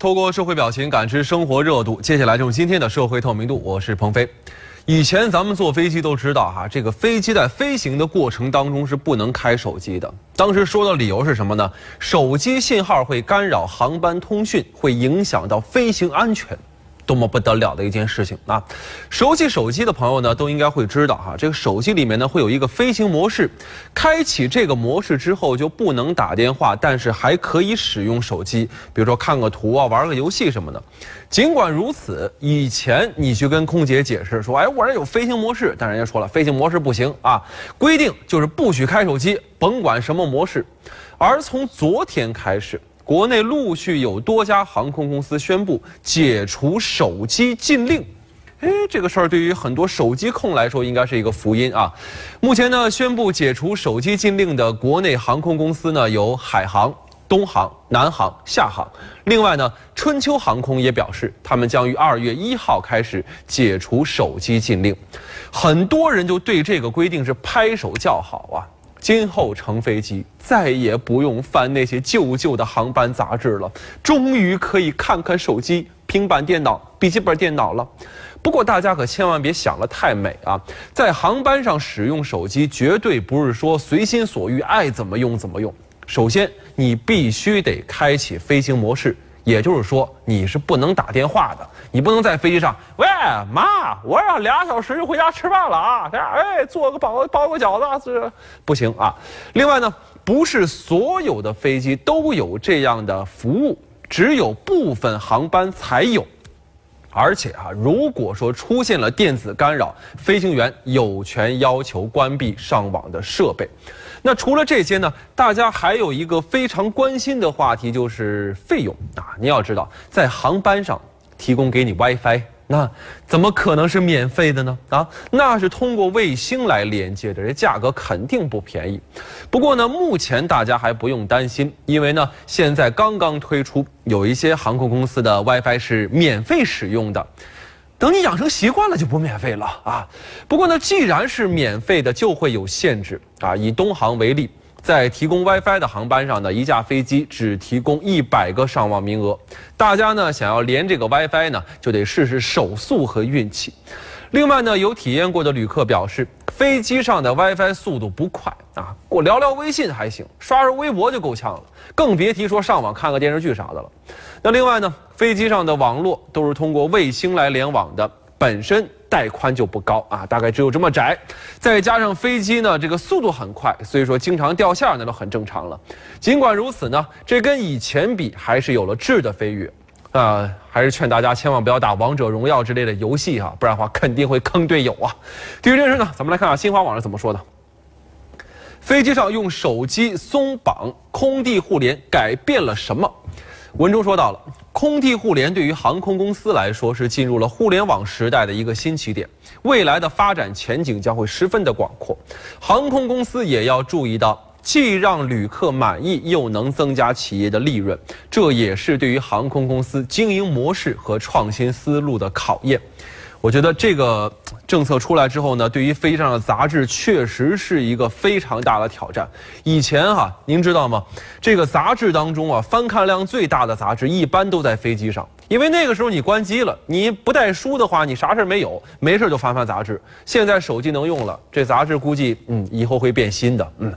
透过社会表情感知生活热度，接下来就是今天的社会透明度。我是鹏飞。以前咱们坐飞机都知道哈，这个飞机在飞行的过程当中是不能开手机的。当时说的理由是什么呢？手机信号会干扰航班通讯，会影响到飞行安全。多么不得了的一件事情啊！熟悉手机的朋友呢，都应该会知道哈，这个手机里面呢会有一个飞行模式，开启这个模式之后就不能打电话，但是还可以使用手机，比如说看个图啊、玩个游戏什么的。尽管如此，以前你去跟空姐解释说，哎，我这有飞行模式，但人家说了，飞行模式不行啊，规定就是不许开手机，甭管什么模式。而从昨天开始。国内陆续有多家航空公司宣布解除手机禁令，哎，这个事儿对于很多手机控来说应该是一个福音啊。目前呢，宣布解除手机禁令的国内航空公司呢有海航、东航、南航、厦航。另外呢，春秋航空也表示，他们将于二月一号开始解除手机禁令。很多人就对这个规定是拍手叫好啊。今后乘飞机再也不用翻那些旧旧的航班杂志了，终于可以看看手机、平板电脑、笔记本电脑了。不过大家可千万别想了太美啊！在航班上使用手机绝对不是说随心所欲爱怎么用怎么用。首先，你必须得开启飞行模式。也就是说，你是不能打电话的，你不能在飞机上，喂妈，我要俩小时就回家吃饭了啊！哎，做个包包个饺子，这不行啊。另外呢，不是所有的飞机都有这样的服务，只有部分航班才有。而且啊，如果说出现了电子干扰，飞行员有权要求关闭上网的设备。那除了这些呢，大家还有一个非常关心的话题，就是费用啊。你要知道，在航班上提供给你 WiFi，那怎么可能是免费的呢？啊，那是通过卫星来连接的，这价格肯定不便宜。不过呢，目前大家还不用担心，因为呢，现在刚刚推出，有一些航空公司的 WiFi 是免费使用的。等你养成习惯了就不免费了啊！不过呢，既然是免费的，就会有限制啊。以东航为例，在提供 WiFi 的航班上呢，一架飞机只提供一百个上网名额。大家呢想要连这个 WiFi 呢，就得试试手速和运气。另外呢，有体验过的旅客表示，飞机上的 WiFi 速度不快啊，我聊聊微信还行，刷刷微博就够呛了，更别提说上网看个电视剧啥的了。那另外呢，飞机上的网络都是通过卫星来联网的，本身带宽就不高啊，大概只有这么窄，再加上飞机呢这个速度很快，所以说经常掉线那都很正常了。尽管如此呢，这跟以前比还是有了质的飞跃，啊，还是劝大家千万不要打王者荣耀之类的游戏啊，不然的话肯定会坑队友啊。对于这事呢，咱们来看看新华网是怎么说的：飞机上用手机松绑空地互联改变了什么？文中说到了，空地互联对于航空公司来说是进入了互联网时代的一个新起点，未来的发展前景将会十分的广阔。航空公司也要注意到，既让旅客满意，又能增加企业的利润，这也是对于航空公司经营模式和创新思路的考验。我觉得这个政策出来之后呢，对于飞机上的杂志确实是一个非常大的挑战。以前哈，您知道吗？这个杂志当中啊，翻看量最大的杂志一般都在飞机上，因为那个时候你关机了，你不带书的话，你啥事儿没有，没事就翻翻杂志。现在手机能用了，这杂志估计嗯以后会变新的嗯。